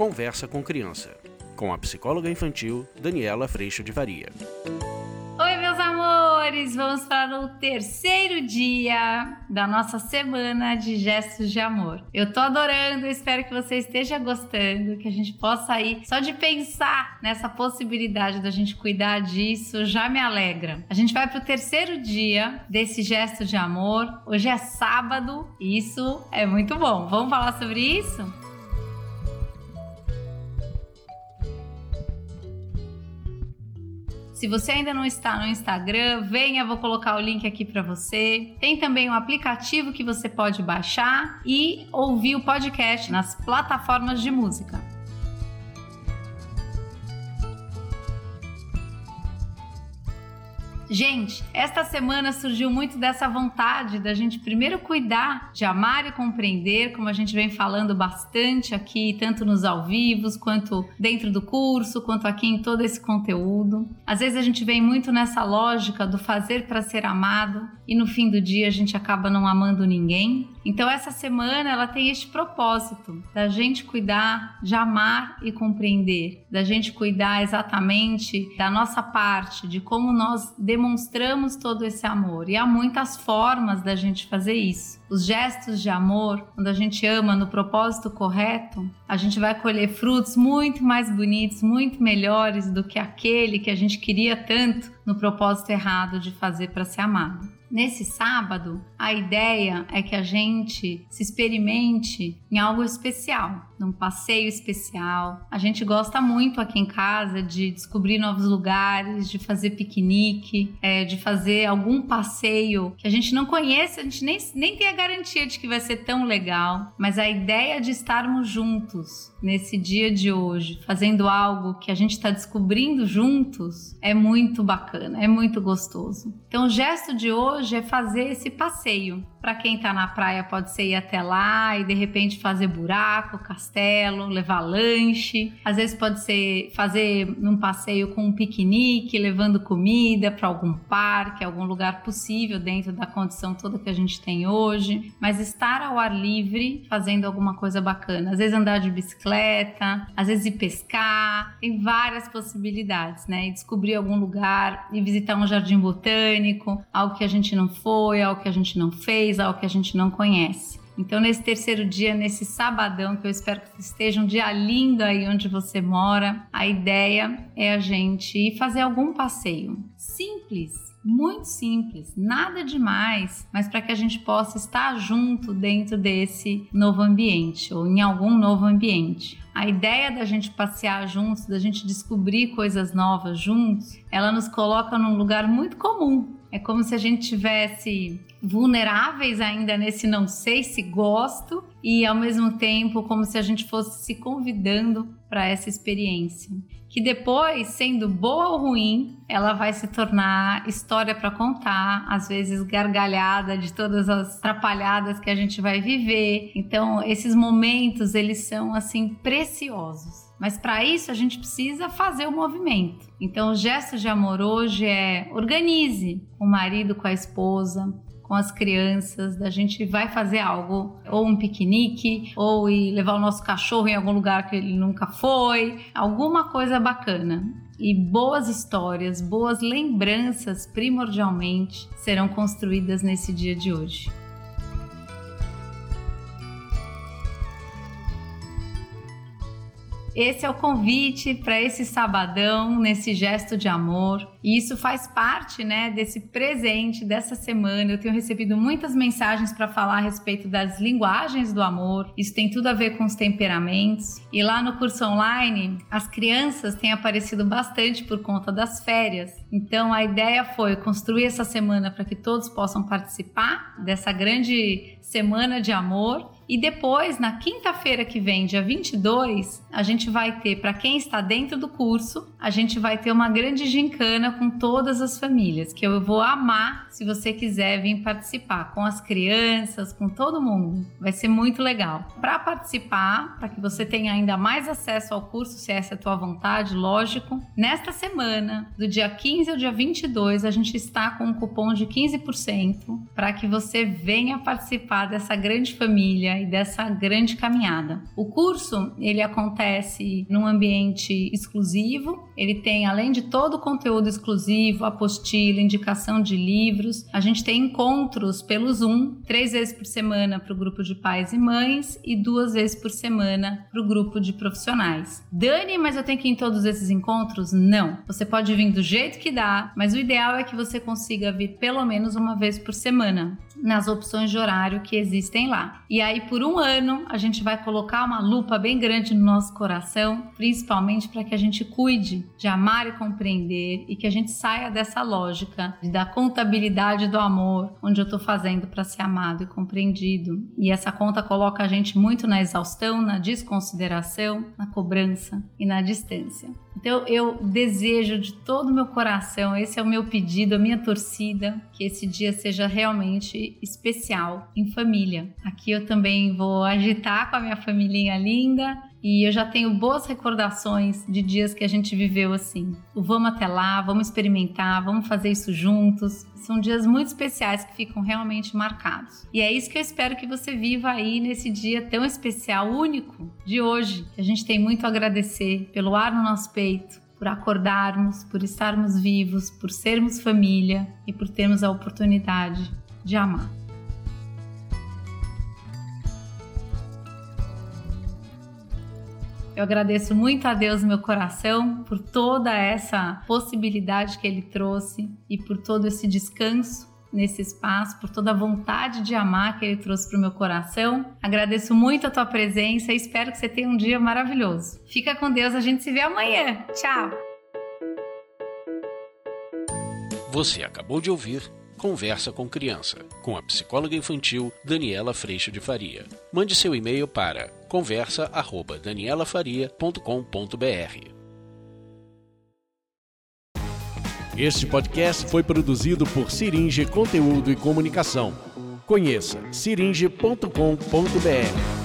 Conversa com Criança, com a psicóloga infantil Daniela Freixo de Varia. Oi, meus amores! Vamos para o terceiro dia da nossa semana de gestos de amor. Eu tô adorando, espero que você esteja gostando, que a gente possa ir. Só de pensar nessa possibilidade da gente cuidar disso já me alegra. A gente vai para o terceiro dia desse gesto de amor. Hoje é sábado isso é muito bom. Vamos falar sobre isso? Se você ainda não está no Instagram, venha, vou colocar o link aqui para você. Tem também um aplicativo que você pode baixar e ouvir o podcast nas plataformas de música. Gente, esta semana surgiu muito dessa vontade da gente primeiro cuidar de amar e compreender, como a gente vem falando bastante aqui, tanto nos ao vivos, quanto dentro do curso, quanto aqui em todo esse conteúdo. Às vezes a gente vem muito nessa lógica do fazer para ser amado e no fim do dia a gente acaba não amando ninguém. Então essa semana ela tem este propósito da gente cuidar de amar e compreender, da gente cuidar exatamente da nossa parte, de como nós demonstramos todo esse amor. E há muitas formas da gente fazer isso. Os gestos de amor, quando a gente ama no propósito correto, a gente vai colher frutos muito mais bonitos, muito melhores do que aquele que a gente queria tanto no propósito errado de fazer para ser amado. Nesse sábado, a ideia é que a gente se experimente em algo especial, num passeio especial. A gente gosta muito aqui em casa de descobrir novos lugares, de fazer piquenique, é, de fazer algum passeio que a gente não conhece, a gente nem, nem tem a garantia de que vai ser tão legal, mas a ideia de estarmos juntos nesse dia de hoje, fazendo algo que a gente está descobrindo juntos, é muito bacana, é muito gostoso. Então, o gesto de hoje é fazer esse passeio. Para quem está na praia, pode ser ir até lá e de repente fazer buraco, castelo, levar lanche. Às vezes pode ser fazer um passeio com um piquenique, levando comida para algum parque, algum lugar possível dentro da condição toda que a gente tem hoje. Mas estar ao ar livre, fazendo alguma coisa bacana. Às vezes andar de bicicleta, às vezes ir pescar. Tem várias possibilidades, né? E descobrir algum lugar e visitar um jardim botânico, algo que a gente não foi, algo que a gente não fez algo que a gente não conhece. Então, nesse terceiro dia, nesse sabadão, que eu espero que esteja um dia lindo aí onde você mora, a ideia é a gente ir fazer algum passeio simples, muito simples, nada demais, mas para que a gente possa estar junto dentro desse novo ambiente ou em algum novo ambiente. A ideia da gente passear juntos, da gente descobrir coisas novas juntos, ela nos coloca num lugar muito comum. É como se a gente tivesse vulneráveis ainda nesse não sei se gosto e ao mesmo tempo como se a gente fosse se convidando para essa experiência. Que depois, sendo boa ou ruim, ela vai se tornar história para contar, às vezes gargalhada de todas as atrapalhadas que a gente vai viver. Então, esses momentos, eles são assim preciosos. Mas para isso a gente precisa fazer o movimento. Então, o gesto de amor hoje é organize o marido com a esposa, com as crianças, a gente vai fazer algo, ou um piquenique, ou ir levar o nosso cachorro em algum lugar que ele nunca foi, alguma coisa bacana. E boas histórias, boas lembranças, primordialmente, serão construídas nesse dia de hoje. Esse é o convite para esse sabadão, nesse gesto de amor. E isso faz parte, né, desse presente dessa semana. Eu tenho recebido muitas mensagens para falar a respeito das linguagens do amor. Isso tem tudo a ver com os temperamentos. E lá no curso online, as crianças têm aparecido bastante por conta das férias. Então a ideia foi construir essa semana para que todos possam participar dessa grande semana de amor e depois, na quinta-feira que vem, dia 22, a gente vai ter, para quem está dentro do curso, a gente vai ter uma grande gincana com todas as famílias, que eu vou amar se você quiser vir participar com as crianças, com todo mundo. Vai ser muito legal. Para participar, para que você tenha ainda mais acesso ao curso, se essa é a tua vontade, lógico, nesta semana, do dia 15 ao dia 22, a gente está com um cupom de 15% para que você venha participar dessa grande família e dessa grande caminhada. O curso, ele acontece num ambiente exclusivo, ele tem além de todo o conteúdo exclusivo, apostila, indicação de livros, a gente tem encontros pelo Zoom, três vezes por semana para o grupo de pais e mães e duas vezes por semana para o grupo de profissionais. Dani, mas eu tenho que ir em todos esses encontros? Não. Você pode vir do jeito que dá, mas o ideal é que você consiga vir pelo menos uma vez por semana nas opções de horário que existem lá. E aí, por um ano, a gente vai colocar uma lupa bem grande no nosso coração, principalmente para que a gente cuide de amar e compreender e que a gente saia dessa lógica da contabilidade do amor, onde eu estou fazendo para ser amado e compreendido. E essa conta coloca a gente muito na exaustão, na desconsideração, na cobrança e na distância. Então eu desejo de todo o meu coração, esse é o meu pedido, a minha torcida, que esse dia seja realmente especial em família. Aqui eu também vou agitar com a minha família linda e eu já tenho boas recordações de dias que a gente viveu assim. O vamos até lá, vamos experimentar, vamos fazer isso juntos. São dias muito especiais que ficam realmente marcados. E é isso que eu espero que você viva aí nesse dia tão especial, único de hoje. A gente tem muito a agradecer pelo ar no nosso peito, por acordarmos, por estarmos vivos, por sermos família e por termos a oportunidade de amar. Eu agradeço muito a Deus meu coração por toda essa possibilidade que Ele trouxe e por todo esse descanso nesse espaço, por toda a vontade de amar que Ele trouxe para o meu coração. Agradeço muito a tua presença e espero que você tenha um dia maravilhoso. Fica com Deus, a gente se vê amanhã. Tchau! Você acabou de ouvir Conversa com Criança, com a psicóloga infantil Daniela Freixo de Faria. Mande seu e-mail para conversa@danielafaria.com.br. Este podcast foi produzido por Siringe Conteúdo e Comunicação. Conheça siringe.com.br.